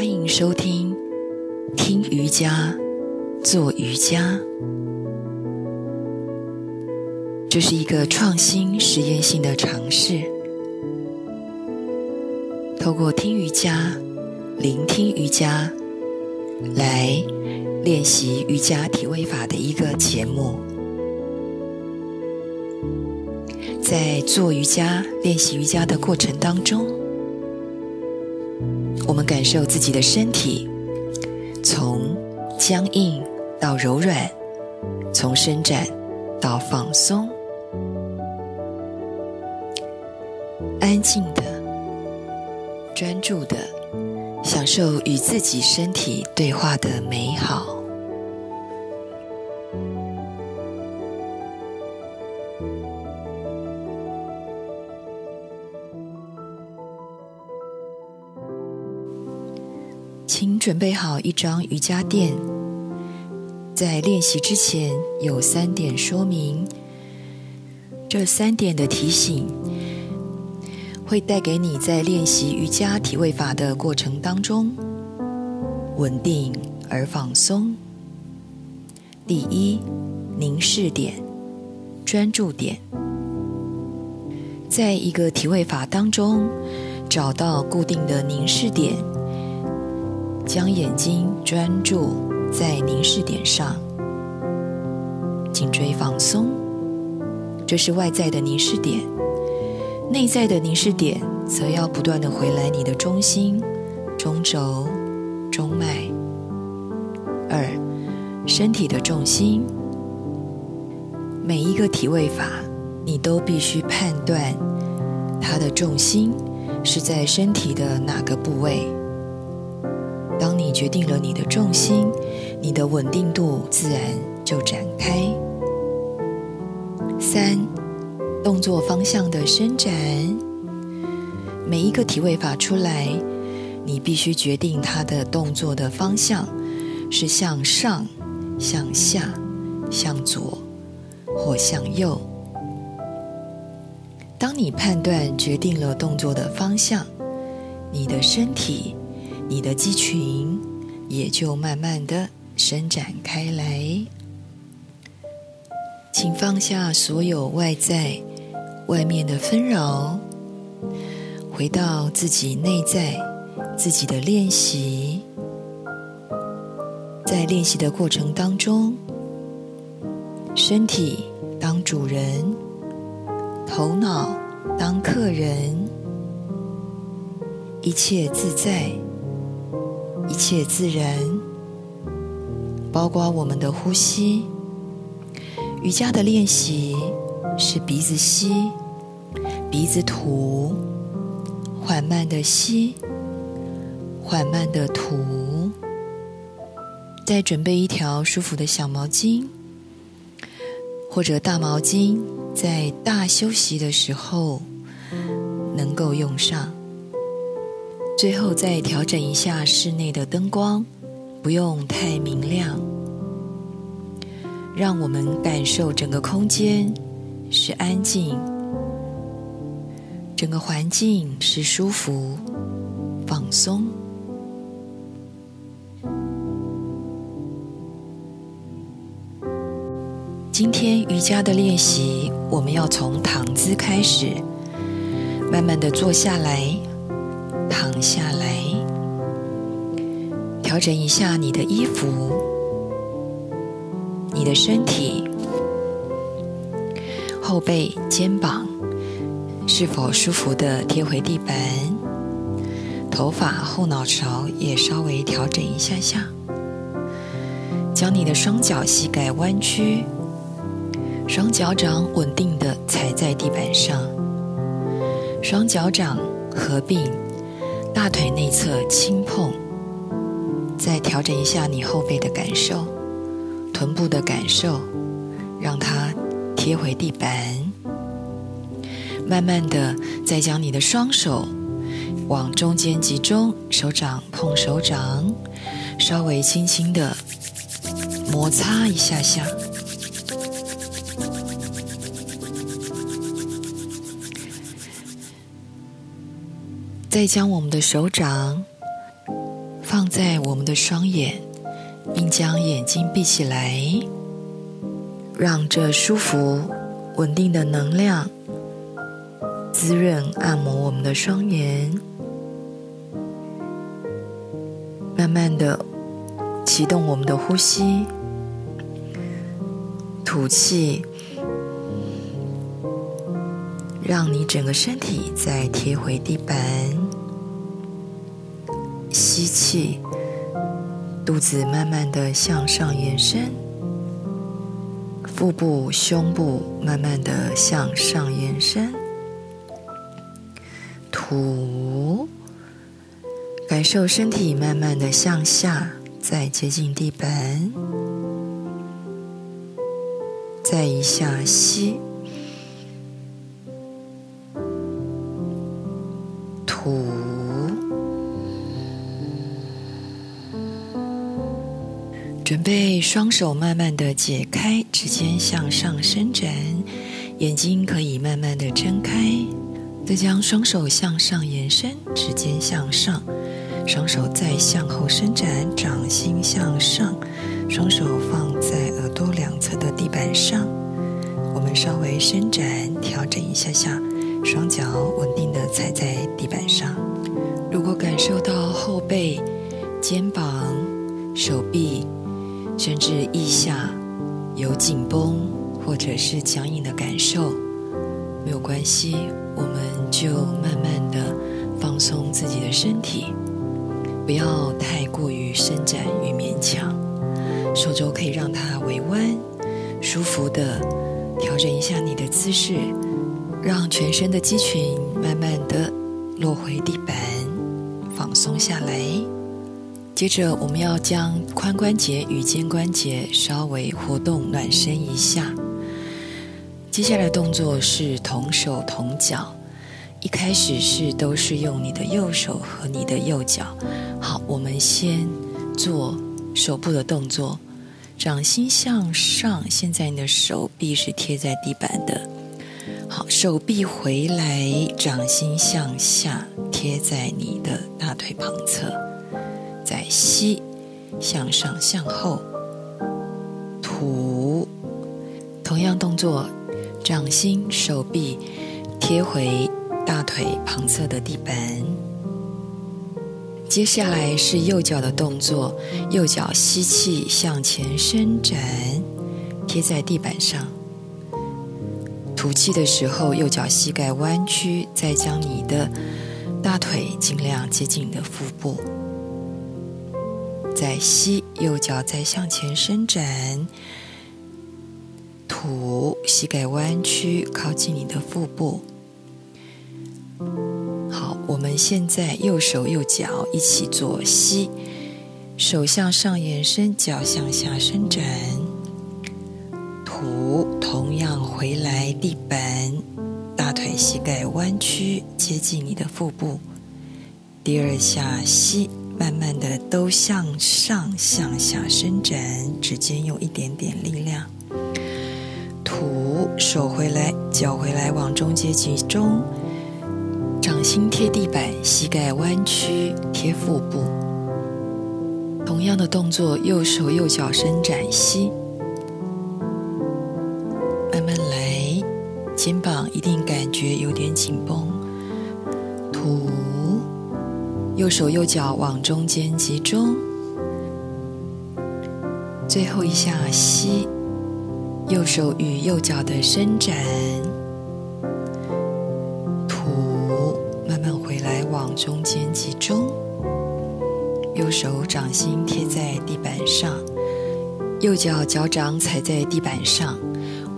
欢迎收听听瑜伽，做瑜伽。这是一个创新实验性的尝试，透过听瑜伽、聆听瑜伽来练习瑜伽体位法的一个节目。在做瑜伽、练习瑜伽的过程当中，我们感受自己的身体从僵硬到柔软，从伸展到放松，安静的、专注的享受与自己身体对话的美好。准备好一张瑜伽垫。在练习之前，有三点说明。这三点的提醒，会带给你在练习瑜伽体位法的过程当中，稳定而放松。第一，凝视点，专注点，在一个体位法当中，找到固定的凝视点。将眼睛专注在凝视点上，颈椎放松。这是外在的凝视点，内在的凝视点则要不断的回来你的中心、中轴、中脉。二，身体的重心。每一个体位法，你都必须判断它的重心是在身体的哪个部位。你决定了你的重心，你的稳定度自然就展开。三，动作方向的伸展。每一个体位法出来，你必须决定它的动作的方向是向上、向下、向左或向右。当你判断决定了动作的方向，你的身体。你的肌群也就慢慢的伸展开来，请放下所有外在、外面的纷扰，回到自己内在、自己的练习。在练习的过程当中，身体当主人，头脑当客人，一切自在。一切自然，包括我们的呼吸。瑜伽的练习是鼻子吸，鼻子吐，缓慢的吸，缓慢的吐。再准备一条舒服的小毛巾或者大毛巾，在大休息的时候能够用上。最后再调整一下室内的灯光，不用太明亮，让我们感受整个空间是安静，整个环境是舒服、放松。今天瑜伽的练习，我们要从躺姿开始，慢慢的坐下来。下来，调整一下你的衣服，你的身体，后背、肩膀是否舒服的贴回地板？头发、后脑勺也稍微调整一下下。将你的双脚膝盖弯曲，双脚掌稳定的踩在地板上，双脚掌合并。大腿内侧轻碰，再调整一下你后背的感受，臀部的感受，让它贴回地板。慢慢的，再将你的双手往中间集中，手掌碰手掌，稍微轻轻的摩擦一下下。再将我们的手掌放在我们的双眼，并将眼睛闭起来，让这舒服、稳定的能量滋润、按摩我们的双眼，慢慢的启动我们的呼吸，吐气。让你整个身体再贴回地板，吸气，肚子慢慢的向上延伸，腹部、胸部慢慢的向上延伸，吐，感受身体慢慢的向下，再接近地板，再一下吸。吐，准备双手慢慢的解开，指尖向上伸展，眼睛可以慢慢的睁开，再将双手向上延伸，指尖向上，双手再向后伸展，掌心向上，双手放在耳朵两侧的地板上，我们稍微伸展，调整一下下。双脚稳定的踩在地板上。如果感受到后背、肩膀、手臂，甚至腋下有紧绷或者是僵硬的感受，没有关系，我们就慢慢的放松自己的身体，不要太过于伸展与勉强。手肘可以让它微弯，舒服的调整一下你的姿势。让全身的肌群慢慢的落回地板，放松下来。接着，我们要将髋关节与肩关节稍微活动暖身一下。接下来动作是同手同脚，一开始是都是用你的右手和你的右脚。好，我们先做手部的动作，掌心向上，现在你的手臂是贴在地板的。好，手臂回来，掌心向下贴在你的大腿旁侧，再吸，向上向后，吐，同样动作，掌心、手臂贴回大腿旁侧的地板。接下来是右脚的动作，右脚吸气向前伸展，贴在地板上。吐气的时候，右脚膝盖弯曲，再将你的大腿尽量接近你的腹部。再吸，右脚再向前伸展。吐，膝盖弯曲，靠近你的腹部。好，我们现在右手右脚一起做吸，手向上延伸，脚向下伸展。吐同样回来，地板，大腿、膝盖弯曲，接近你的腹部。第二下吸，慢慢的都向上、向下伸展，指尖用一点点力量。吐，手回来，脚回来，往中间集中，掌心贴地板，膝盖弯曲贴腹部。同样的动作，右手右脚伸展，吸。肩膀一定感觉有点紧绷，右手右脚往中间集中，最后一下吸，右手与右脚的伸展，吐，慢慢回来往中间集中，右手掌心贴在地板上，右脚脚掌踩在地板上。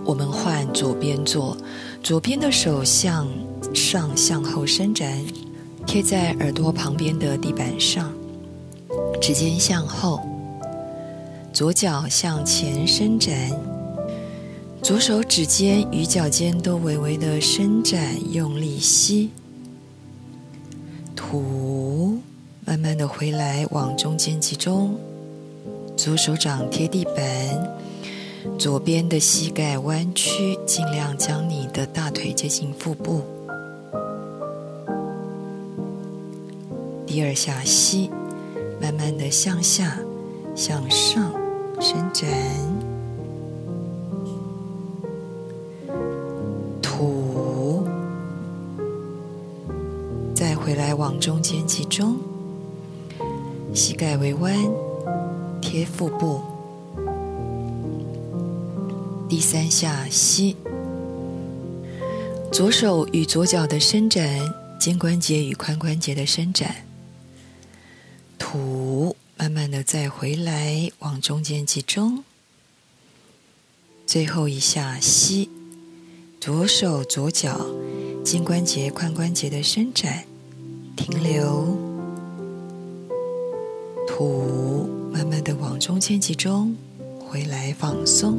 我们换左边做，左边的手向上向后伸展，贴在耳朵旁边的地板上，指尖向后，左脚向前伸展，左手指尖与脚尖都微微的伸展，用力吸，吐，慢慢的回来，往中间集中，左手掌贴地板。左边的膝盖弯曲，尽量将你的大腿接近腹部。第二下吸，慢慢的向下、向上伸展。吐，再回来往中间集中，膝盖微弯，贴腹部。第三下吸，左手与左脚的伸展，肩关节与髋关节的伸展。吐，慢慢的再回来，往中间集中。最后一下吸，左手左脚肩关节髋关节的伸展，停留。吐，慢慢的往中间集中，回来放松。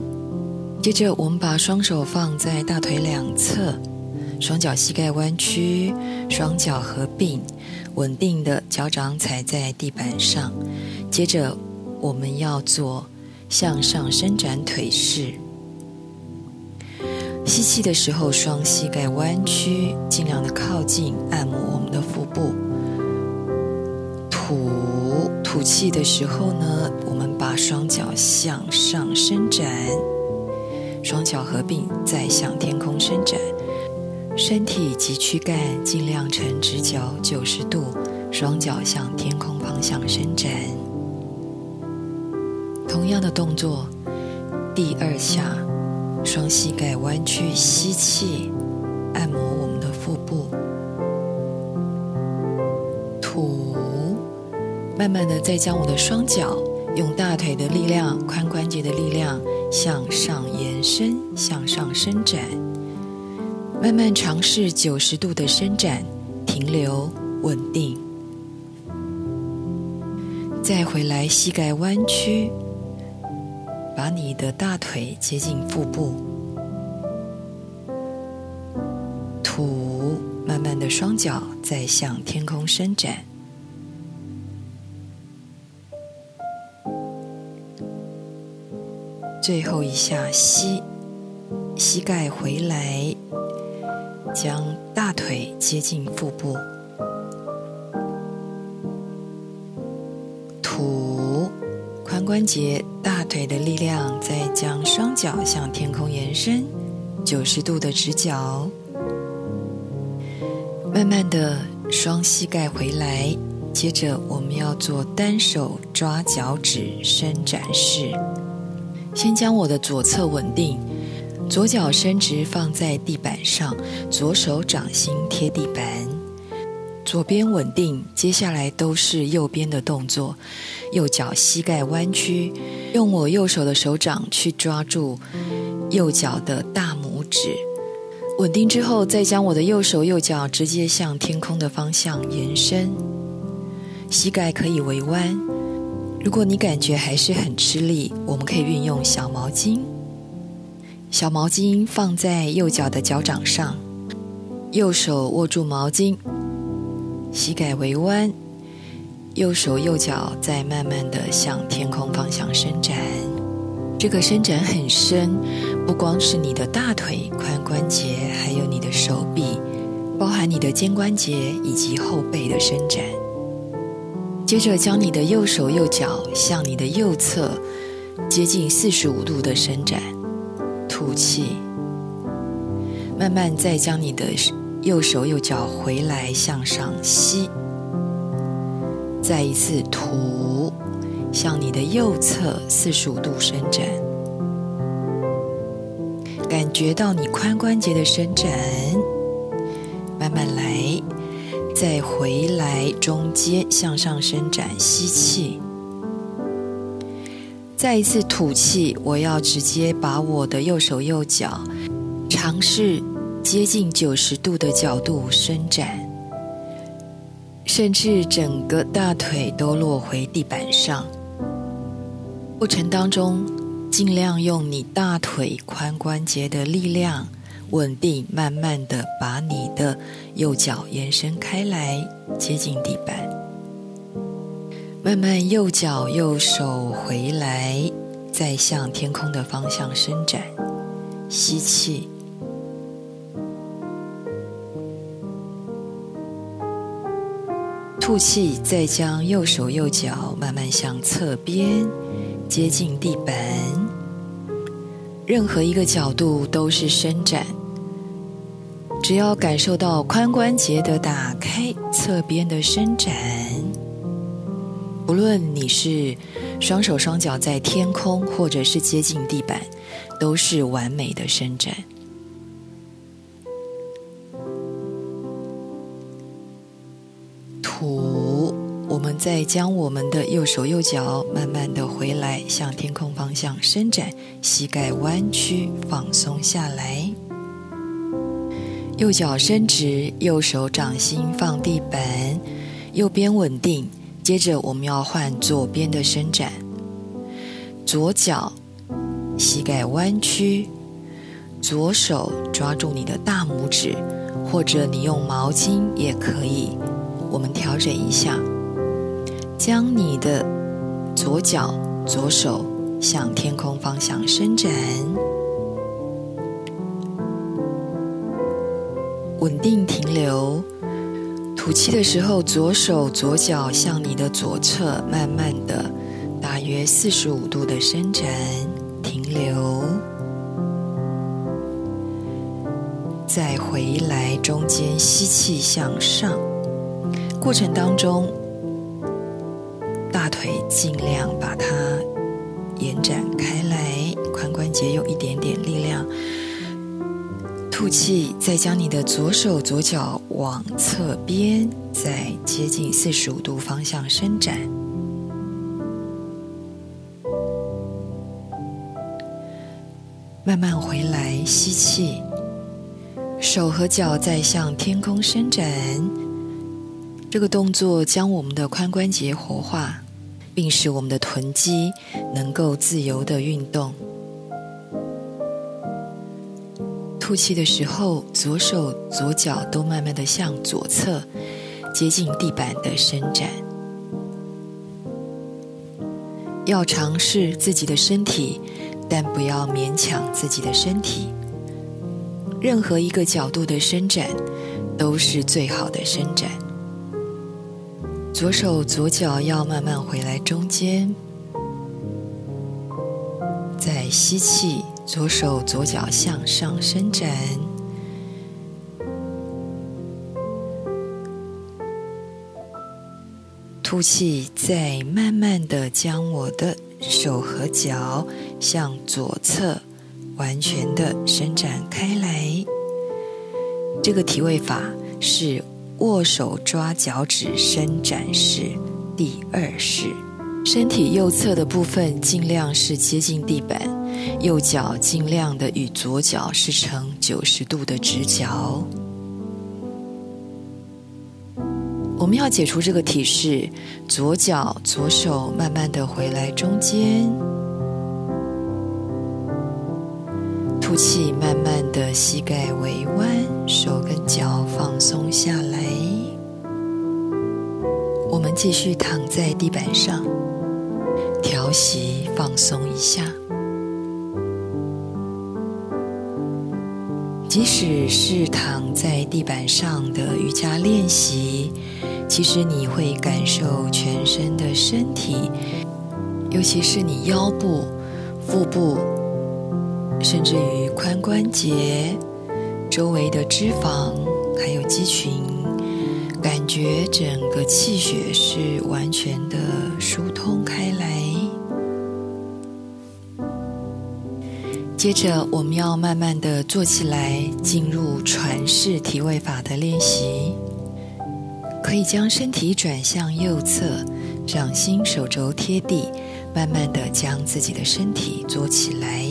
接着，我们把双手放在大腿两侧，双脚膝盖弯曲，双脚合并，稳定的脚掌踩在地板上。接着，我们要做向上伸展腿式。吸气的时候，双膝盖弯曲，尽量的靠近，按摩我们的腹部。吐吐气的时候呢，我们把双脚向上伸展。双脚合并，再向天空伸展，身体及躯干尽量呈直角九十度，双脚向天空方向伸展。同样的动作，第二下，双膝盖弯曲，吸气，按摩我们的腹部，吐，慢慢的再将我的双脚用大腿的力量、髋关节的力量。向上延伸，向上伸展，慢慢尝试九十度的伸展，停留，稳定。再回来，膝盖弯曲，把你的大腿接近腹部，吐，慢慢的双脚再向天空伸展。最后一下吸，膝盖回来，将大腿接近腹部，吐，髋关节、大腿的力量，再将双脚向天空延伸，九十度的直角，慢慢的双膝盖回来，接着我们要做单手抓脚趾伸展式。先将我的左侧稳定，左脚伸直放在地板上，左手掌心贴地板，左边稳定。接下来都是右边的动作，右脚膝盖弯曲，用我右手的手掌去抓住右脚的大拇指，稳定之后，再将我的右手右脚直接向天空的方向延伸，膝盖可以微弯。如果你感觉还是很吃力，我们可以运用小毛巾。小毛巾放在右脚的脚掌上，右手握住毛巾，膝盖微弯，右手右脚再慢慢的向天空方向伸展。这个伸展很深，不光是你的大腿、髋关节，还有你的手臂，包含你的肩关节以及后背的伸展。接着，将你的右手右脚向你的右侧接近四十五度的伸展，吐气。慢慢再将你的右手右脚回来向上吸，再一次吐，向你的右侧四十五度伸展，感觉到你髋关节的伸展，慢慢来。再回来，中间向上伸展，吸气。再一次吐气，我要直接把我的右手右脚尝试接近九十度的角度伸展，甚至整个大腿都落回地板上。过程当中，尽量用你大腿髋关节的力量。稳定，慢慢的把你的右脚延伸开来，接近地板。慢慢右脚右手回来，再向天空的方向伸展。吸气，吐气，再将右手右脚慢慢向侧边接近地板，任何一个角度都是伸展。只要感受到髋关节的打开，侧边的伸展，不论你是双手双脚在天空，或者是接近地板，都是完美的伸展。吐，我们再将我们的右手右脚慢慢的回来，向天空方向伸展，膝盖弯曲，放松下来。右脚伸直，右手掌心放地板，右边稳定。接着我们要换左边的伸展，左脚膝盖弯曲，左手抓住你的大拇指，或者你用毛巾也可以。我们调整一下，将你的左脚、左手向天空方向伸展。稳定停留，吐气的时候，左手左脚向你的左侧慢慢的，大约四十五度的伸展，停留，再回来，中间吸气向上，过程当中，大腿尽量把它延展开来，髋关节有一点点力量。吐气，再将你的左手左脚往侧边，再接近四十五度方向伸展。慢慢回来，吸气，手和脚再向天空伸展。这个动作将我们的髋关节活化，并使我们的臀肌能够自由的运动。吐气的时候，左手左脚都慢慢的向左侧接近地板的伸展。要尝试自己的身体，但不要勉强自己的身体。任何一个角度的伸展都是最好的伸展。左手左脚要慢慢回来中间，再吸气。左手左脚向上伸展，吐气，再慢慢的将我的手和脚向左侧完全的伸展开来。这个体位法是握手抓脚趾伸展式第二式，身体右侧的部分尽量是接近地板。右脚尽量的与左脚是成九十度的直角。我们要解除这个体式，左脚左手慢慢的回来中间，吐气，慢慢的膝盖微弯，手跟脚放松下来。我们继续躺在地板上，调息放松一下。即使是躺在地板上的瑜伽练习，其实你会感受全身的身体，尤其是你腰部、腹部，甚至于髋关节周围的脂肪还有肌群，感觉整个气血是完全的疏通开接着，我们要慢慢的坐起来，进入传式体位法的练习。可以将身体转向右侧，掌心手肘贴地，慢慢的将自己的身体坐起来。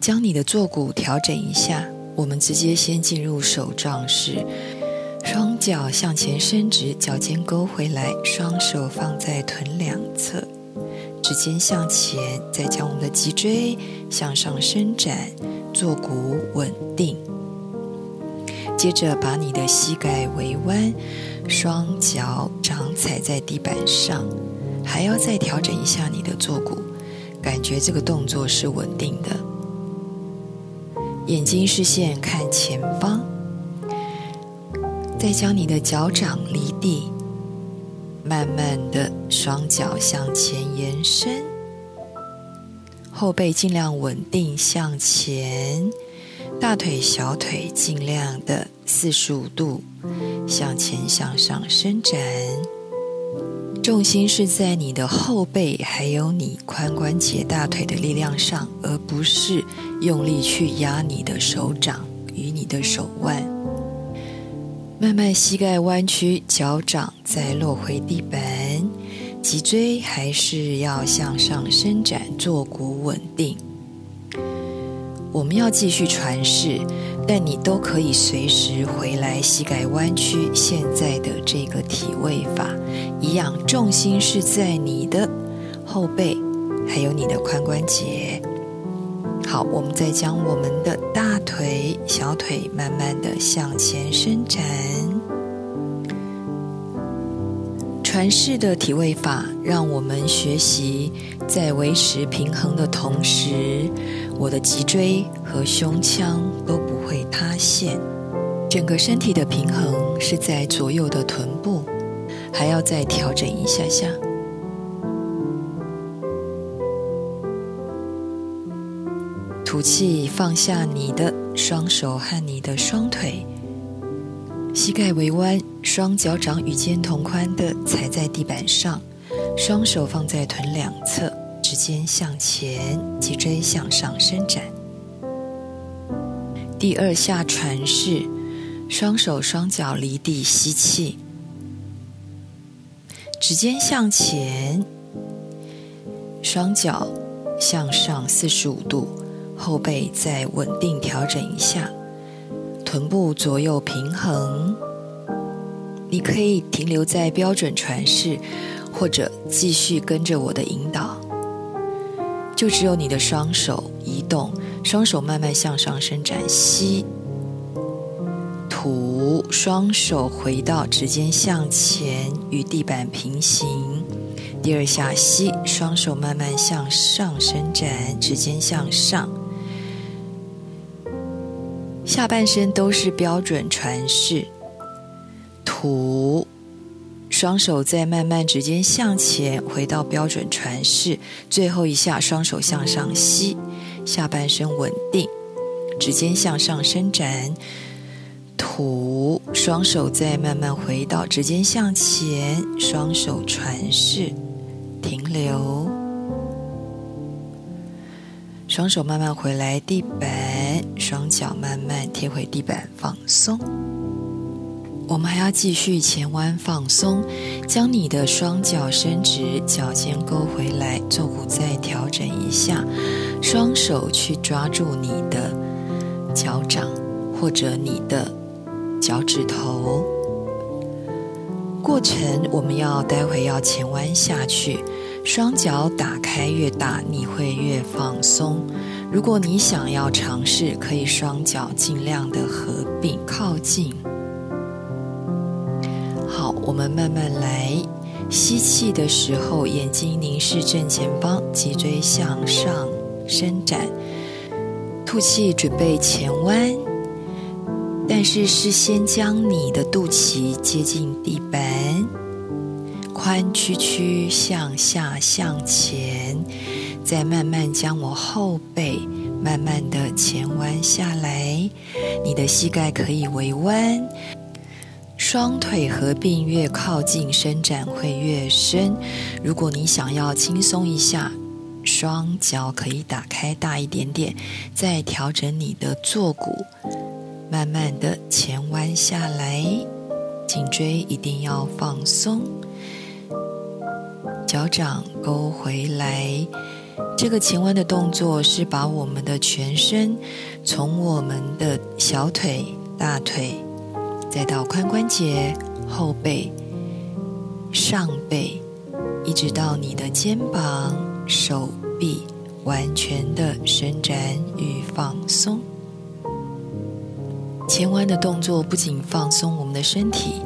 将你的坐骨调整一下，我们直接先进入手杖式，双脚向前伸直，脚尖勾回来，双手放在臀两侧。指尖向前，再将我们的脊椎向上伸展，坐骨稳定。接着把你的膝盖微弯，双脚掌踩在地板上，还要再调整一下你的坐骨，感觉这个动作是稳定的。眼睛视线看前方，再将你的脚掌离地，慢慢的双脚向前延伸，后背尽量稳定向前，大腿、小腿尽量的四十五度向前向上伸展，重心是在你的后背还有你髋关节、大腿的力量上，而不是用力去压你的手掌与你的手腕。慢慢膝盖弯曲，脚掌再落回地板，脊椎还是要向上伸展，坐骨稳定。我们要继续传世，但你都可以随时回来，膝盖弯曲。现在的这个体位法一样，重心是在你的后背，还有你的髋关节。好，我们再将我们的大腿、小腿慢慢的向前伸展。传世的体位法，让我们学习在维持平衡的同时，我的脊椎和胸腔都不会塌陷。整个身体的平衡是在左右的臀部，还要再调整一下下。吐气，放下你的双手和你的双腿，膝盖微弯，双脚掌与肩同宽的踩在地板上，双手放在臀两侧，指尖向前，脊椎向上伸展。第二下传式，双手双脚离地吸气，指尖向前，双脚向上四十五度。后背再稳定调整一下，臀部左右平衡。你可以停留在标准传式，或者继续跟着我的引导。就只有你的双手移动，双手慢慢向上伸展，吸，吐，双手回到指尖向前，与地板平行。第二下吸，双手慢慢向上伸展，指尖向上。下半身都是标准传式，吐，双手再慢慢指尖向前回到标准传式，最后一下双手向上吸，下半身稳定，指尖向上伸展，吐，双手再慢慢回到指尖向前，双手传式，停留。双手慢慢回来地板，双脚慢慢贴回地板，放松。我们还要继续前弯放松，将你的双脚伸直，脚尖勾回来，坐骨再调整一下，双手去抓住你的脚掌或者你的脚趾头。过程我们要待会要前弯下去。双脚打开越大，你会越放松。如果你想要尝试，可以双脚尽量的合并靠近。好，我们慢慢来。吸气的时候，眼睛凝视正前方，脊椎向上伸展。吐气，准备前弯，但是是先将你的肚脐接近地板。髋屈曲向下向前，再慢慢将我后背慢慢的前弯下来。你的膝盖可以微弯，双腿合并越靠近伸展会越深。如果你想要轻松一下，双脚可以打开大一点点，再调整你的坐骨，慢慢的前弯下来，颈椎一定要放松。脚掌勾回来，这个前弯的动作是把我们的全身从我们的小腿、大腿，再到髋关节、后背、上背，一直到你的肩膀、手臂，完全的伸展与放松。前弯的动作不仅放松我们的身体，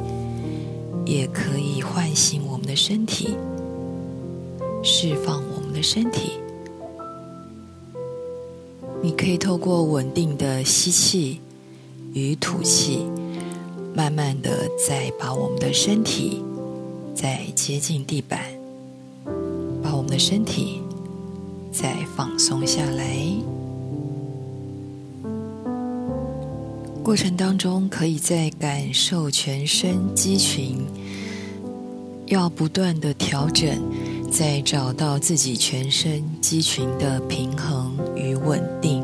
也可以唤醒我们的身体。释放我们的身体，你可以透过稳定的吸气与吐气，慢慢的再把我们的身体再接近地板，把我们的身体再放松下来。过程当中，可以在感受全身肌群，要不断的调整，再找到自己全身肌群的平衡与稳定。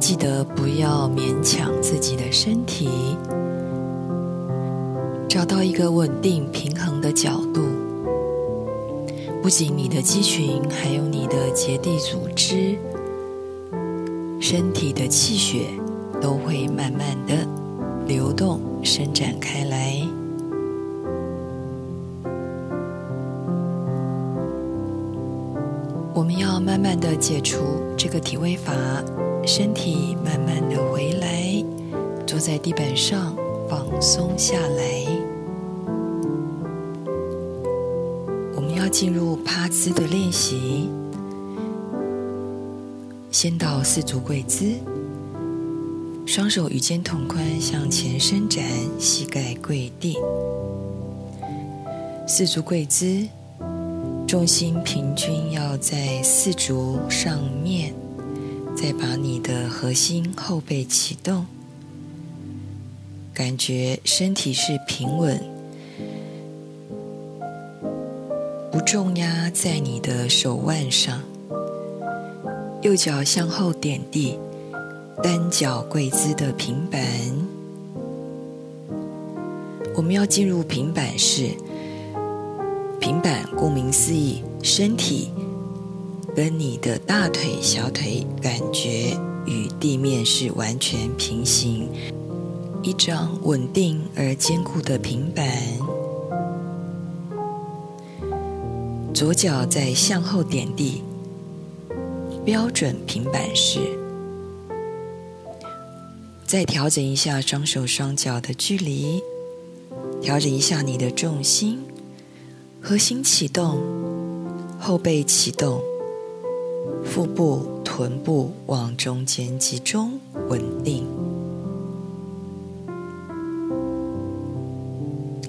记得不要勉强自己的身体，找到一个稳定平衡的角度。不仅你的肌群，还有你的结缔组织。身体的气血都会慢慢的流动、伸展开来。我们要慢慢的解除这个体位法，身体慢慢的回来，坐在地板上放松下来。我们要进入趴姿的练习。先到四足跪姿，双手与肩同宽向前伸展，膝盖跪地。四足跪姿，重心平均要在四足上面，再把你的核心后背启动，感觉身体是平稳，不重压在你的手腕上。右脚向后点地，单脚跪姿的平板。我们要进入平板式。平板顾名思义，身体跟你的大腿、小腿感觉与地面是完全平行，一张稳定而坚固的平板。左脚在向后点地。标准平板式，再调整一下双手双脚的距离，调整一下你的重心，核心启动，后背启动，腹部、臀部往中间集中，稳定。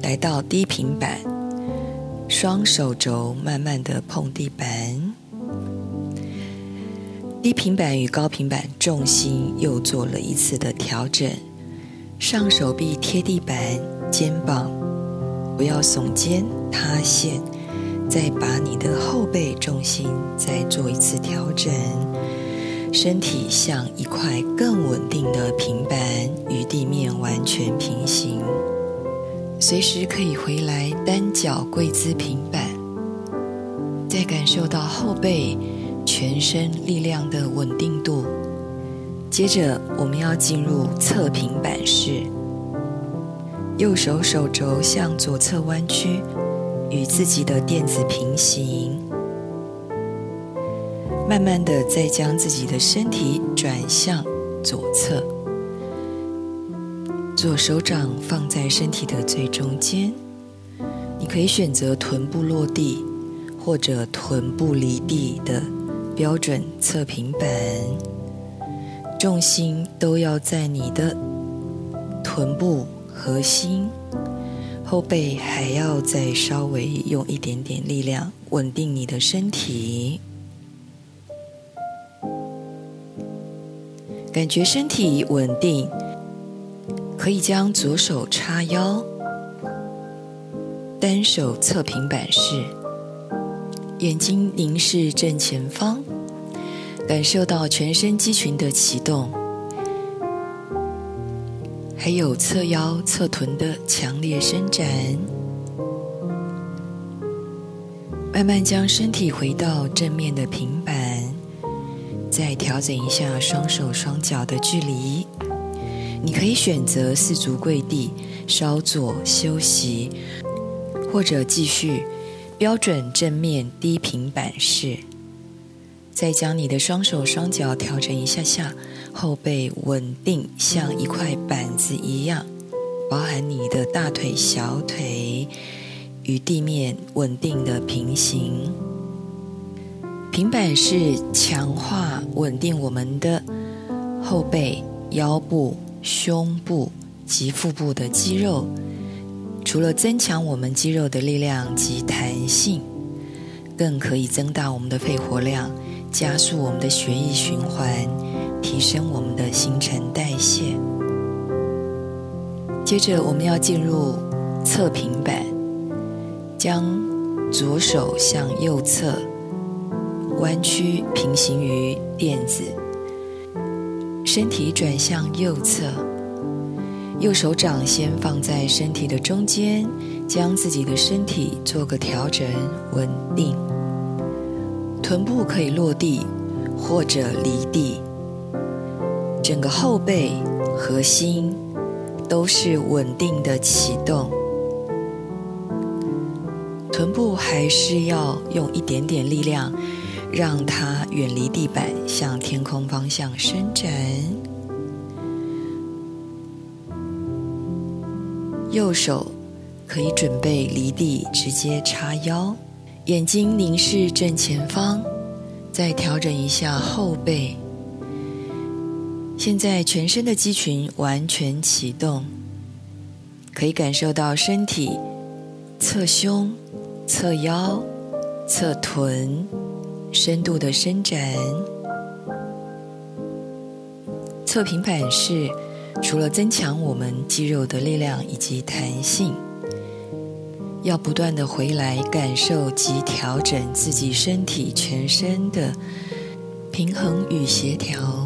来到低平板，双手肘慢慢的碰地板。低平板与高平板重心又做了一次的调整，上手臂贴地板，肩膀不要耸肩塌陷，再把你的后背重心再做一次调整，身体像一块更稳定的平板，与地面完全平行，随时可以回来单脚跪姿平板，再感受到后背。全身力量的稳定度。接着，我们要进入侧平板式，右手手肘向左侧弯曲，与自己的垫子平行。慢慢的，再将自己的身体转向左侧，左手掌放在身体的最中间。你可以选择臀部落地，或者臀部离地的。标准侧平板，重心都要在你的臀部核心，后背还要再稍微用一点点力量稳定你的身体，感觉身体稳定，可以将左手叉腰，单手侧平板式。眼睛凝视正前方，感受到全身肌群的启动，还有侧腰、侧臀的强烈伸展。慢慢将身体回到正面的平板，再调整一下双手双脚的距离。你可以选择四足跪地，稍作休息，或者继续。标准正面低平板式，再将你的双手双脚调整一下下，后背稳定，像一块板子一样，包含你的大腿、小腿与地面稳定的平行。平板是强化稳定我们的后背、腰部、胸部及腹部的肌肉，除了增强我们肌肉的力量及弹性，更可以增大我们的肺活量，加速我们的血液循环，提升我们的新陈代谢。接着，我们要进入侧平板，将左手向右侧弯曲，平行于垫子，身体转向右侧，右手掌先放在身体的中间，将自己的身体做个调整稳定，臀部可以落地或者离地，整个后背核心。都是稳定的启动，臀部还是要用一点点力量，让它远离地板，向天空方向伸展。右手可以准备离地，直接叉腰，眼睛凝视正前方，再调整一下后背。现在全身的肌群完全启动，可以感受到身体侧胸、侧腰、侧臀深度的伸展。侧平板式除了增强我们肌肉的力量以及弹性，要不断的回来感受及调整自己身体全身的平衡与协调。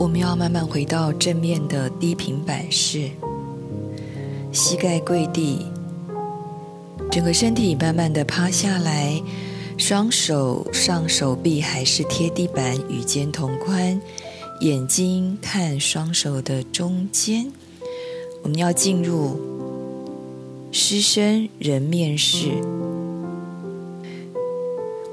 我们要慢慢回到正面的低平板式，膝盖跪地，整个身体慢慢的趴下来，双手上手臂还是贴地板，与肩同宽，眼睛看双手的中间。我们要进入狮身人面式。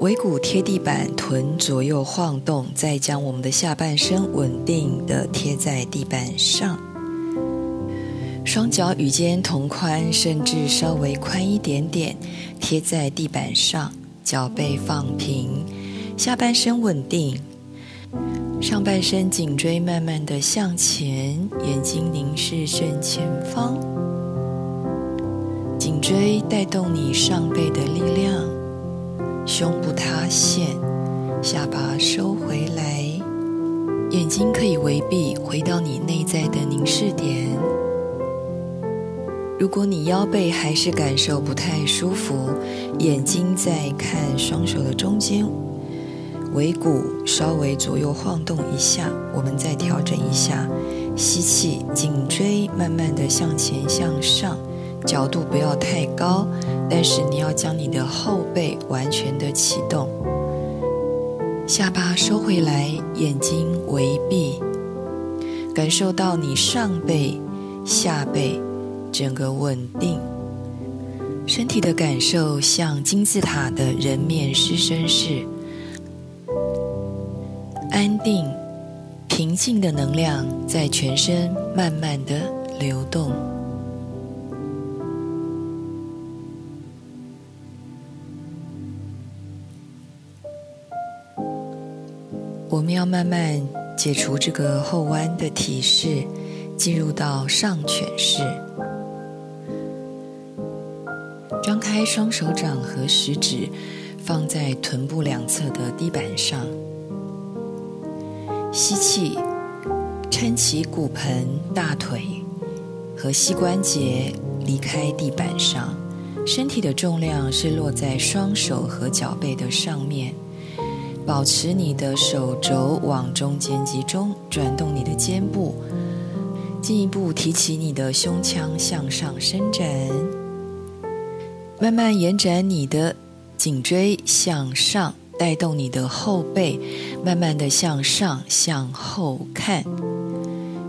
尾骨贴地板，臀左右晃动，再将我们的下半身稳定的贴在地板上。双脚与肩同宽，甚至稍微宽一点点，贴在地板上，脚背放平，下半身稳定，上半身颈椎慢慢的向前，眼睛凝视正前方，颈椎带动你上背的力量。胸部塌陷，下巴收回来，眼睛可以微闭，回到你内在的凝视点。如果你腰背还是感受不太舒服，眼睛在看双手的中间，尾骨稍微左右晃动一下，我们再调整一下，吸气，颈椎慢慢的向前向上。角度不要太高，但是你要将你的后背完全的启动，下巴收回来，眼睛微闭，感受到你上背、下背整个稳定，身体的感受像金字塔的人面狮身式，安定、平静的能量在全身慢慢的流动。我们要慢慢解除这个后弯的体式，进入到上犬式。张开双手掌和食指，放在臀部两侧的地板上。吸气，撑起骨盆、大腿和膝关节离开地板上，身体的重量是落在双手和脚背的上面。保持你的手肘往中间集中，转动你的肩部，进一步提起你的胸腔向上伸展，慢慢延展你的颈椎向上，带动你的后背，慢慢的向上向后看，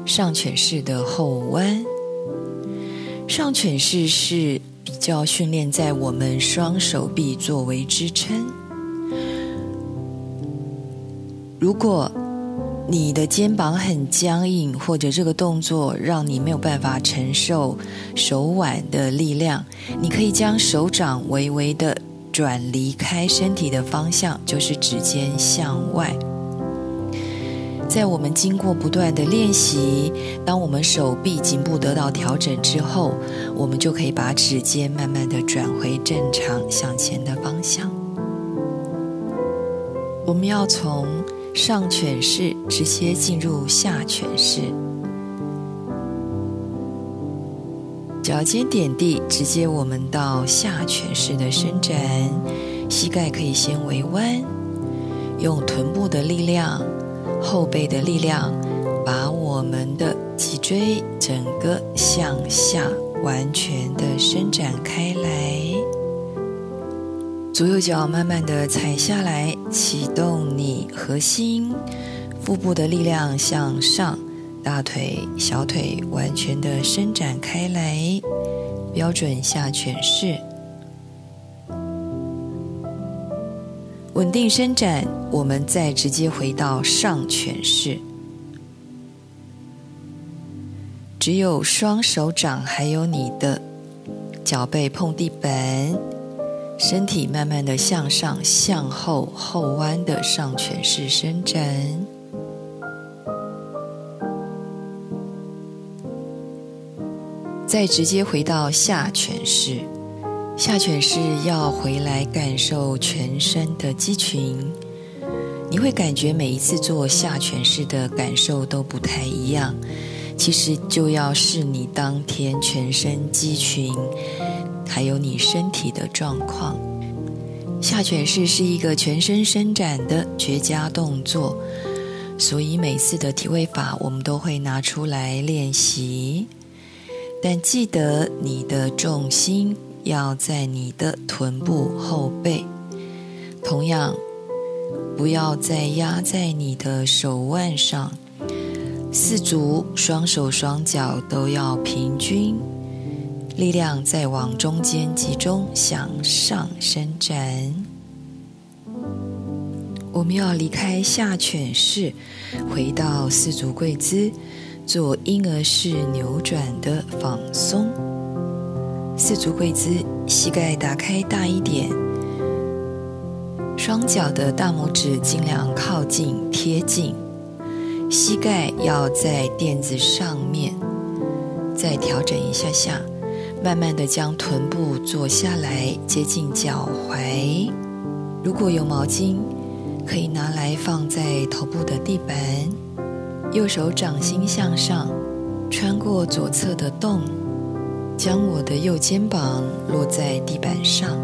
上犬式的后弯。上犬式是比较训练在我们双手臂作为支撑。如果你的肩膀很僵硬，或者这个动作让你没有办法承受手腕的力量，你可以将手掌微微的转离开身体的方向，就是指尖向外。在我们经过不断的练习，当我们手臂、颈部得到调整之后，我们就可以把指尖慢慢的转回正常向前的方向。我们要从上犬式直接进入下犬式，脚尖点地，直接我们到下犬式的伸展，膝盖可以先微弯，用臀部的力量。后背的力量，把我们的脊椎整个向下完全的伸展开来。左右脚慢慢的踩下来，启动你核心、腹部的力量向上，大腿、小腿完全的伸展开来，标准下犬式。稳定伸展，我们再直接回到上犬式。只有双手掌还有你的脚背碰地板，身体慢慢的向上、向后后弯的上犬式伸展。再直接回到下犬式。下犬式要回来感受全身的肌群，你会感觉每一次做下犬式的感受都不太一样。其实就要是你当天全身肌群，还有你身体的状况。下犬式是一个全身伸展的绝佳动作，所以每次的体位法我们都会拿出来练习。但记得你的重心。要在你的臀部后背，同样不要再压在你的手腕上。四足双手双脚都要平均，力量再往中间集中向上伸展。我们要离开下犬式，回到四足跪姿，做婴儿式扭转的放松。四足跪姿，膝盖打开大一点，双脚的大拇指尽量靠近贴近，膝盖要在垫子上面，再调整一下下，慢慢的将臀部坐下来，接近脚踝。如果有毛巾，可以拿来放在头部的地板，右手掌心向上，穿过左侧的洞。将我的右肩膀落在地板上，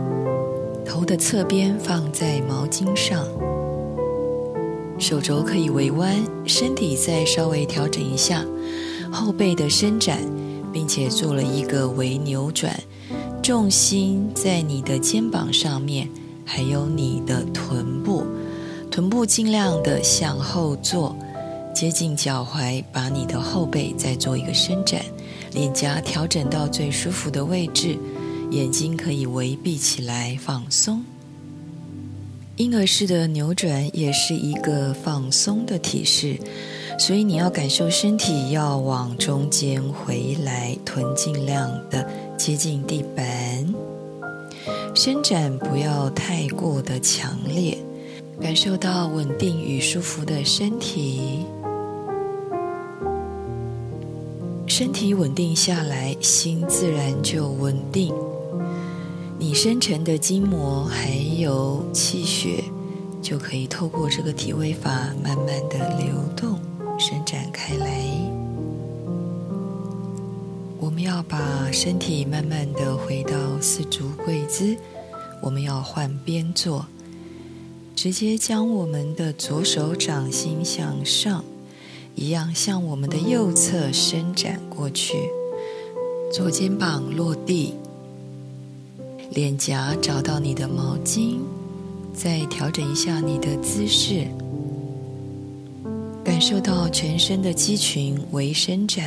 头的侧边放在毛巾上，手肘可以微弯，身体再稍微调整一下，后背的伸展，并且做了一个微扭转，重心在你的肩膀上面，还有你的臀部，臀部尽量的向后坐，接近脚踝，把你的后背再做一个伸展。脸颊调整到最舒服的位置，眼睛可以微闭起来放松。婴儿式的扭转也是一个放松的体式，所以你要感受身体要往中间回来，臀尽量的接近地板，伸展不要太过的强烈，感受到稳定与舒服的身体。身体稳定下来，心自然就稳定。你深沉的筋膜还有气血，就可以透过这个体位法慢慢的流动、伸展开来。我们要把身体慢慢的回到四足跪姿，我们要换边坐，直接将我们的左手掌心向上。一样向我们的右侧伸展过去，左肩膀落地，脸颊找到你的毛巾，再调整一下你的姿势，感受到全身的肌群为伸展，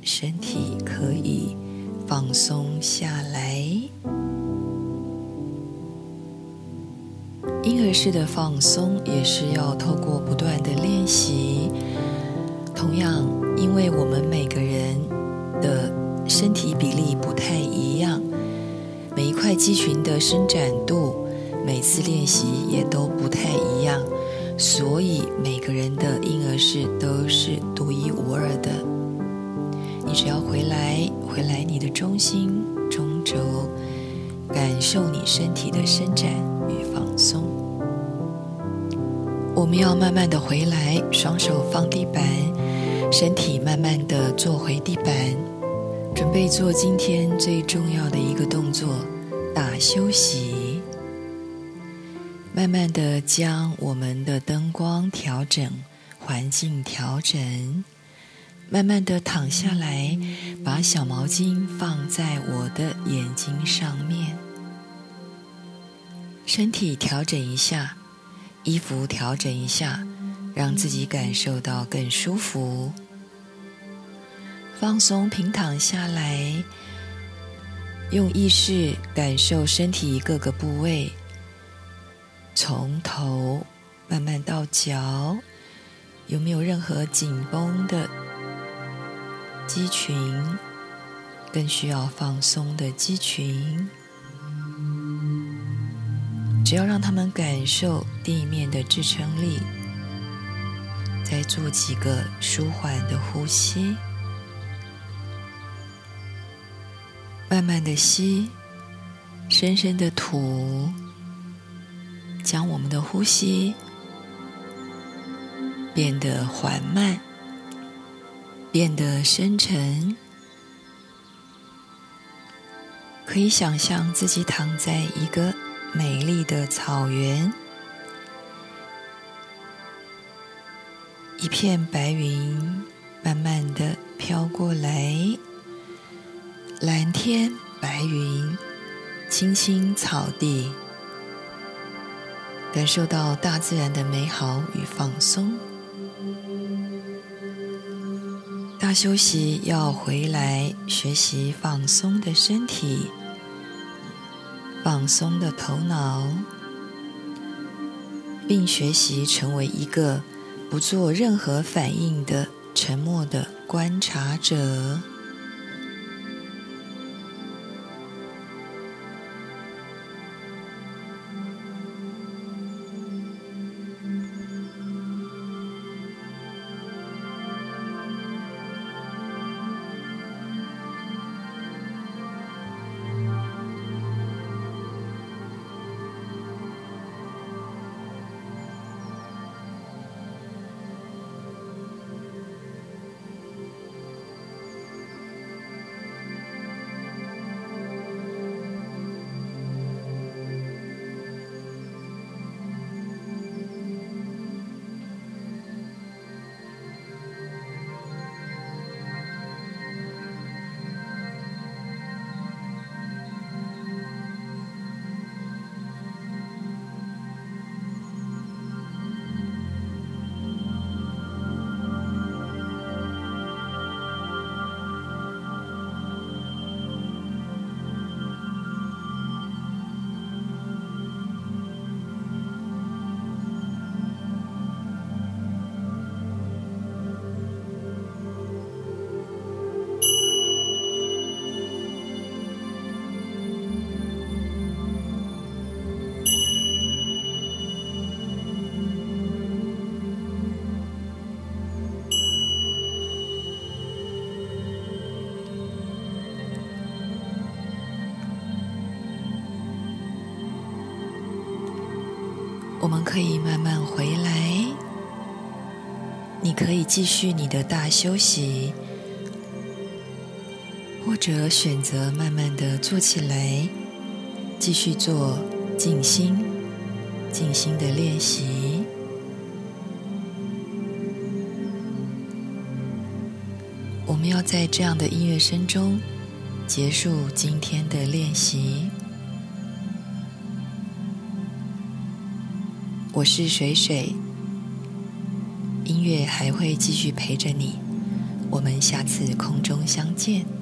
身体可以放松下来。婴儿式的放松也是要透过不断的练习。同样，因为我们每个人的身体比例不太一样，每一块肌群的伸展度，每次练习也都不太一样，所以每个人的婴儿室都是独一无二的。你只要回来，回来你的中心中轴，感受你身体的伸展与放松。我们要慢慢的回来，双手放地板，身体慢慢的坐回地板，准备做今天最重要的一个动作——大休息。慢慢的将我们的灯光调整，环境调整。慢慢的躺下来，把小毛巾放在我的眼睛上面。身体调整一下，衣服调整一下，让自己感受到更舒服。放松，平躺下来，用意识感受身体各个部位。从头慢慢到脚，有没有任何紧绷的肌群？更需要放松的肌群。只要让他们感受地面的支撑力，再做几个舒缓的呼吸，慢慢的吸，深深的吐。将我们的呼吸变得缓慢，变得深沉。可以想象自己躺在一个美丽的草原，一片白云慢慢的飘过来，蓝天白云，青青草地。感受到大自然的美好与放松。大休息要回来学习放松的身体，放松的头脑，并学习成为一个不做任何反应的沉默的观察者。我们可以慢慢回来，你可以继续你的大休息，或者选择慢慢的坐起来，继续做静心、静心的练习。我们要在这样的音乐声中结束今天的练习。我是水水，音乐还会继续陪着你，我们下次空中相见。